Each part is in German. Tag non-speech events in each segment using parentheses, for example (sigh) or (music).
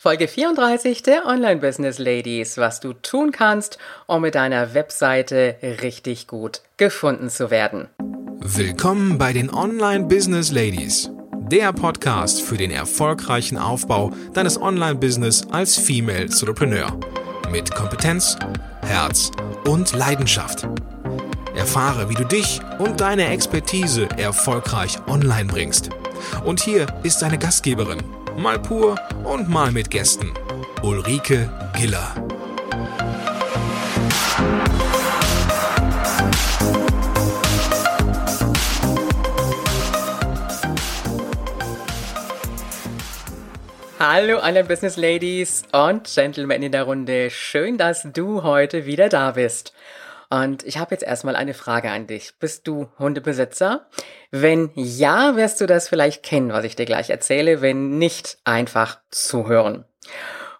Folge 34 der Online Business Ladies, was du tun kannst, um mit deiner Webseite richtig gut gefunden zu werden. Willkommen bei den Online Business Ladies, der Podcast für den erfolgreichen Aufbau deines Online Business als Female Entrepreneur mit Kompetenz, Herz und Leidenschaft. Erfahre, wie du dich und deine Expertise erfolgreich online bringst. Und hier ist deine Gastgeberin mal pur und mal mit Gästen. Ulrike Giller. Hallo alle Business Ladies und Gentlemen in der Runde. Schön, dass du heute wieder da bist. Und ich habe jetzt erstmal eine Frage an dich. Bist du Hundebesitzer? Wenn ja, wirst du das vielleicht kennen, was ich dir gleich erzähle. Wenn nicht, einfach zuhören.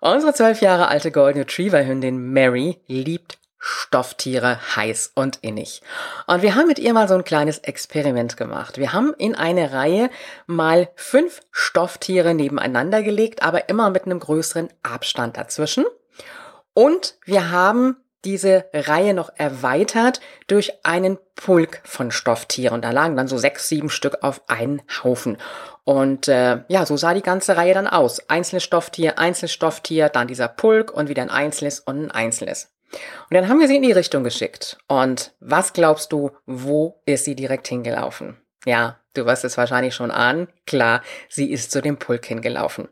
Unsere zwölf Jahre alte Golden Retriever Hündin Mary liebt Stofftiere heiß und innig. Und wir haben mit ihr mal so ein kleines Experiment gemacht. Wir haben in eine Reihe mal fünf Stofftiere nebeneinander gelegt, aber immer mit einem größeren Abstand dazwischen. Und wir haben diese Reihe noch erweitert durch einen Pulk von Stofftieren. Da lagen dann so sechs, sieben Stück auf einen Haufen. Und äh, ja, so sah die ganze Reihe dann aus. Einzelnes Stofftier, einzelnes Stofftier, dann dieser Pulk und wieder ein einzelnes und ein einzelnes. Und dann haben wir sie in die Richtung geschickt. Und was glaubst du, wo ist sie direkt hingelaufen? Ja, du wirst es wahrscheinlich schon ahnen. Klar, sie ist zu dem Pulk hingelaufen.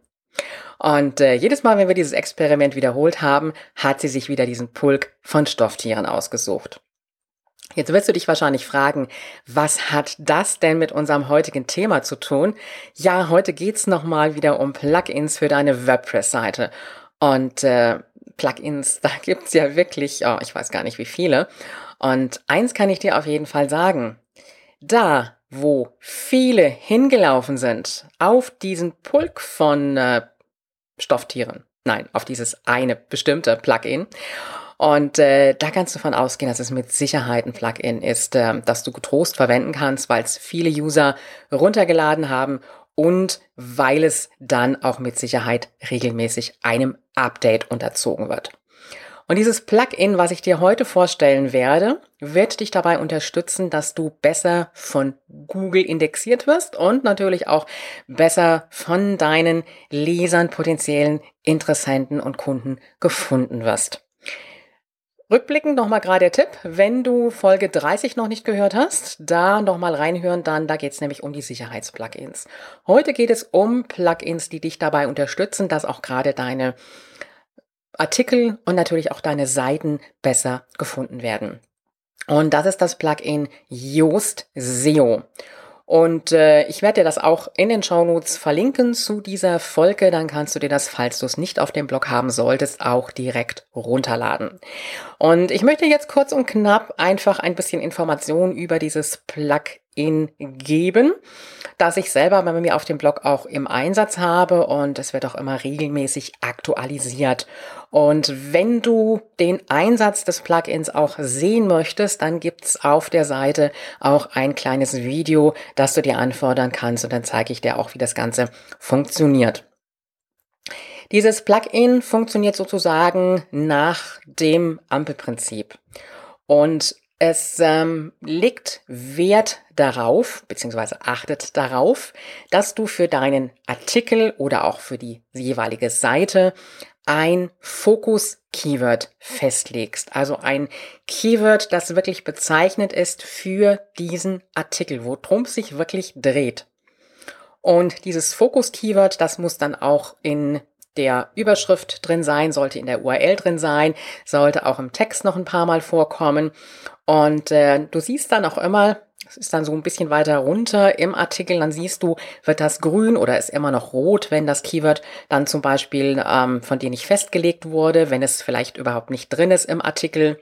Und äh, jedes Mal, wenn wir dieses Experiment wiederholt haben, hat sie sich wieder diesen Pulk von Stofftieren ausgesucht. Jetzt wirst du dich wahrscheinlich fragen, was hat das denn mit unserem heutigen Thema zu tun? Ja, heute geht's nochmal wieder um Plugins für deine WordPress-Seite. Und äh, Plugins, (laughs) da gibt's ja wirklich, oh, ich weiß gar nicht wie viele. Und eins kann ich dir auf jeden Fall sagen. Da, wo viele hingelaufen sind, auf diesen Pulk von äh, Stofftieren. Nein, auf dieses eine bestimmte Plugin. Und äh, da kannst du von ausgehen, dass es mit Sicherheit ein Plugin ist, äh, das du getrost verwenden kannst, weil es viele User runtergeladen haben und weil es dann auch mit Sicherheit regelmäßig einem Update unterzogen wird. Und dieses Plugin, was ich dir heute vorstellen werde, wird dich dabei unterstützen, dass du besser von Google indexiert wirst und natürlich auch besser von deinen Lesern, potenziellen Interessenten und Kunden gefunden wirst. Rückblickend nochmal gerade der Tipp, wenn du Folge 30 noch nicht gehört hast, da nochmal reinhören, dann da geht es nämlich um die Sicherheitsplugins. Heute geht es um Plugins, die dich dabei unterstützen, dass auch gerade deine Artikel und natürlich auch deine Seiten besser gefunden werden. Und das ist das Plugin Yoast SEO. Und äh, ich werde dir das auch in den Shownotes verlinken zu dieser Folge. Dann kannst du dir das, falls du es nicht auf dem Blog haben solltest, auch direkt runterladen. Und ich möchte jetzt kurz und knapp einfach ein bisschen Informationen über dieses Plugin geben, das ich selber bei mir auf dem Blog auch im Einsatz habe und es wird auch immer regelmäßig aktualisiert. Und wenn du den Einsatz des Plugins auch sehen möchtest, dann gibt's auf der Seite auch ein kleines Video, das du dir anfordern kannst und dann zeige ich dir auch, wie das Ganze funktioniert. Dieses Plugin funktioniert sozusagen nach dem Ampelprinzip. Und es ähm, legt Wert darauf, beziehungsweise achtet darauf, dass du für deinen Artikel oder auch für die jeweilige Seite ein Fokus-Keyword festlegst. Also ein Keyword, das wirklich bezeichnet ist für diesen Artikel, worum sich wirklich dreht. Und dieses Fokus-Keyword, das muss dann auch in der Überschrift drin sein, sollte in der URL drin sein, sollte auch im Text noch ein paar Mal vorkommen. Und äh, du siehst dann auch immer, es ist dann so ein bisschen weiter runter im Artikel, dann siehst du, wird das grün oder ist immer noch rot, wenn das Keyword dann zum Beispiel ähm, von dir nicht festgelegt wurde, wenn es vielleicht überhaupt nicht drin ist im Artikel.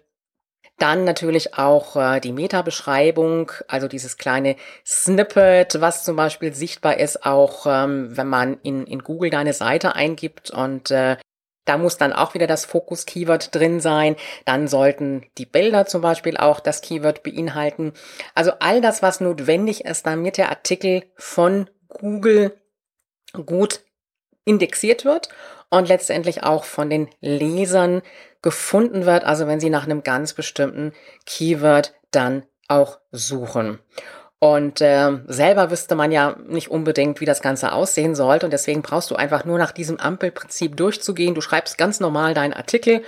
Dann natürlich auch äh, die Meta-Beschreibung, also dieses kleine Snippet, was zum Beispiel sichtbar ist, auch ähm, wenn man in, in Google deine Seite eingibt und äh, da muss dann auch wieder das Fokus-Keyword drin sein. Dann sollten die Bilder zum Beispiel auch das Keyword beinhalten. Also all das, was notwendig ist, damit der Artikel von Google gut indexiert wird und letztendlich auch von den Lesern gefunden wird, also wenn sie nach einem ganz bestimmten Keyword dann auch suchen. Und äh, selber wüsste man ja nicht unbedingt, wie das Ganze aussehen sollte. Und deswegen brauchst du einfach nur nach diesem Ampelprinzip durchzugehen. Du schreibst ganz normal deinen Artikel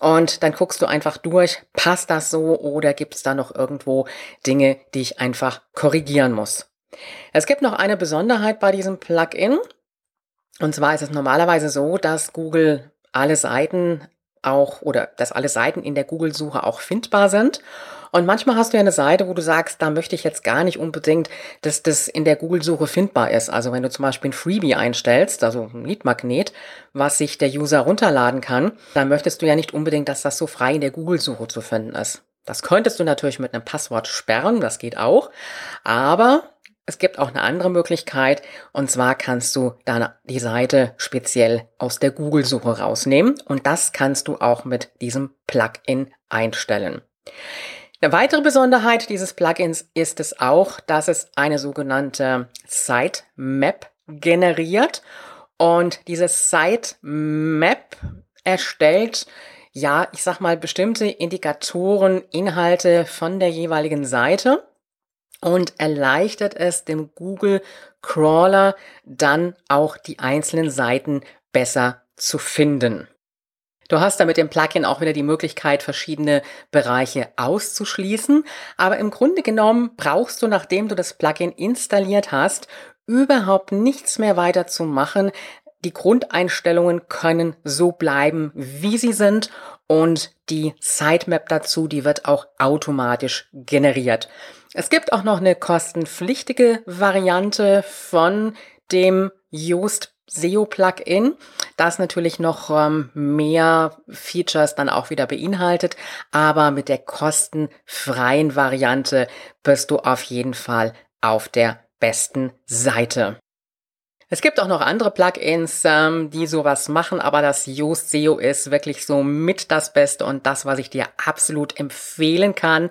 und dann guckst du einfach durch, passt das so oder gibt es da noch irgendwo Dinge, die ich einfach korrigieren muss. Es gibt noch eine Besonderheit bei diesem Plugin. Und zwar ist es normalerweise so, dass Google alle Seiten auch oder dass alle Seiten in der Google-Suche auch findbar sind. Und manchmal hast du ja eine Seite, wo du sagst, da möchte ich jetzt gar nicht unbedingt, dass das in der Google-Suche findbar ist. Also wenn du zum Beispiel ein Freebie einstellst, also ein Leadmagnet, was sich der User runterladen kann, dann möchtest du ja nicht unbedingt, dass das so frei in der Google-Suche zu finden ist. Das könntest du natürlich mit einem Passwort sperren, das geht auch. Aber es gibt auch eine andere Möglichkeit und zwar kannst du dann die Seite speziell aus der Google-Suche rausnehmen und das kannst du auch mit diesem Plugin einstellen. Eine weitere Besonderheit dieses Plugins ist es auch, dass es eine sogenannte Sitemap generiert und diese Sitemap erstellt ja, ich sag mal, bestimmte Indikatoren, Inhalte von der jeweiligen Seite und erleichtert es dem Google Crawler dann auch die einzelnen Seiten besser zu finden. Du hast da mit dem Plugin auch wieder die Möglichkeit, verschiedene Bereiche auszuschließen. Aber im Grunde genommen brauchst du, nachdem du das Plugin installiert hast, überhaupt nichts mehr weiter zu machen. Die Grundeinstellungen können so bleiben, wie sie sind und die Sitemap dazu, die wird auch automatisch generiert. Es gibt auch noch eine kostenpflichtige Variante von dem Yoast SEO Plugin, das natürlich noch ähm, mehr Features dann auch wieder beinhaltet, aber mit der kostenfreien Variante bist du auf jeden Fall auf der besten Seite. Es gibt auch noch andere Plugins, ähm, die sowas machen, aber das Yoast SEO ist wirklich so mit das Beste und das, was ich dir absolut empfehlen kann.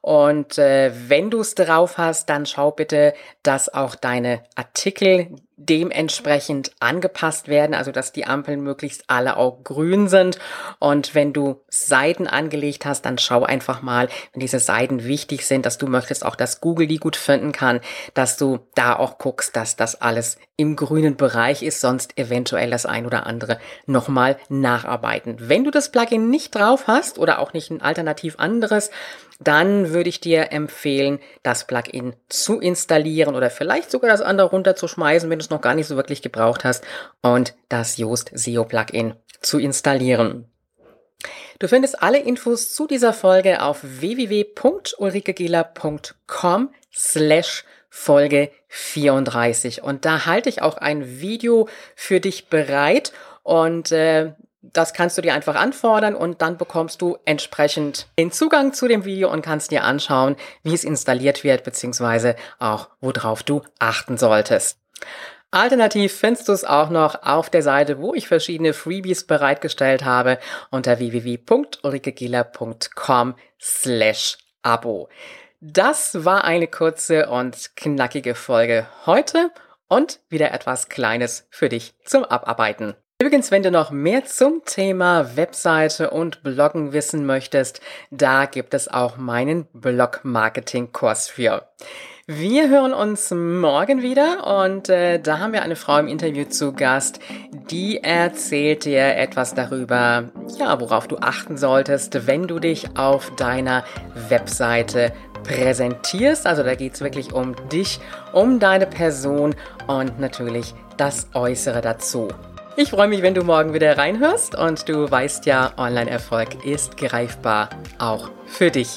Und äh, wenn du es drauf hast, dann schau bitte, dass auch deine Artikel dementsprechend angepasst werden, also dass die Ampeln möglichst alle auch grün sind. Und wenn du Seiten angelegt hast, dann schau einfach mal, wenn diese Seiten wichtig sind, dass du möchtest auch, dass Google die gut finden kann, dass du da auch guckst, dass das alles im grünen Bereich ist, sonst eventuell das ein oder andere nochmal nacharbeiten. Wenn du das Plugin nicht drauf hast oder auch nicht ein alternativ anderes, dann würde ich dir empfehlen, das Plugin zu installieren oder vielleicht sogar das andere runterzuschmeißen, wenn du es noch gar nicht so wirklich gebraucht hast und das Yoast SEO Plugin zu installieren. Du findest alle Infos zu dieser Folge auf www.ulrikegela.com slash Folge 34 und da halte ich auch ein Video für dich bereit und äh, das kannst du dir einfach anfordern und dann bekommst du entsprechend den Zugang zu dem Video und kannst dir anschauen, wie es installiert wird, beziehungsweise auch, worauf du achten solltest. Alternativ findest du es auch noch auf der Seite, wo ich verschiedene Freebies bereitgestellt habe, unter www.ulrikegieler.com slash Abo. Das war eine kurze und knackige Folge heute und wieder etwas Kleines für dich zum Abarbeiten. Übrigens, wenn du noch mehr zum Thema Webseite und Bloggen wissen möchtest, da gibt es auch meinen Blog-Marketing-Kurs für. Wir hören uns morgen wieder und äh, da haben wir eine Frau im Interview zu Gast, die erzählt dir etwas darüber, ja, worauf du achten solltest, wenn du dich auf deiner Webseite präsentierst. Also da geht's wirklich um dich, um deine Person und natürlich das Äußere dazu. Ich freue mich, wenn du morgen wieder reinhörst und du weißt ja, Online-Erfolg ist greifbar, auch für dich.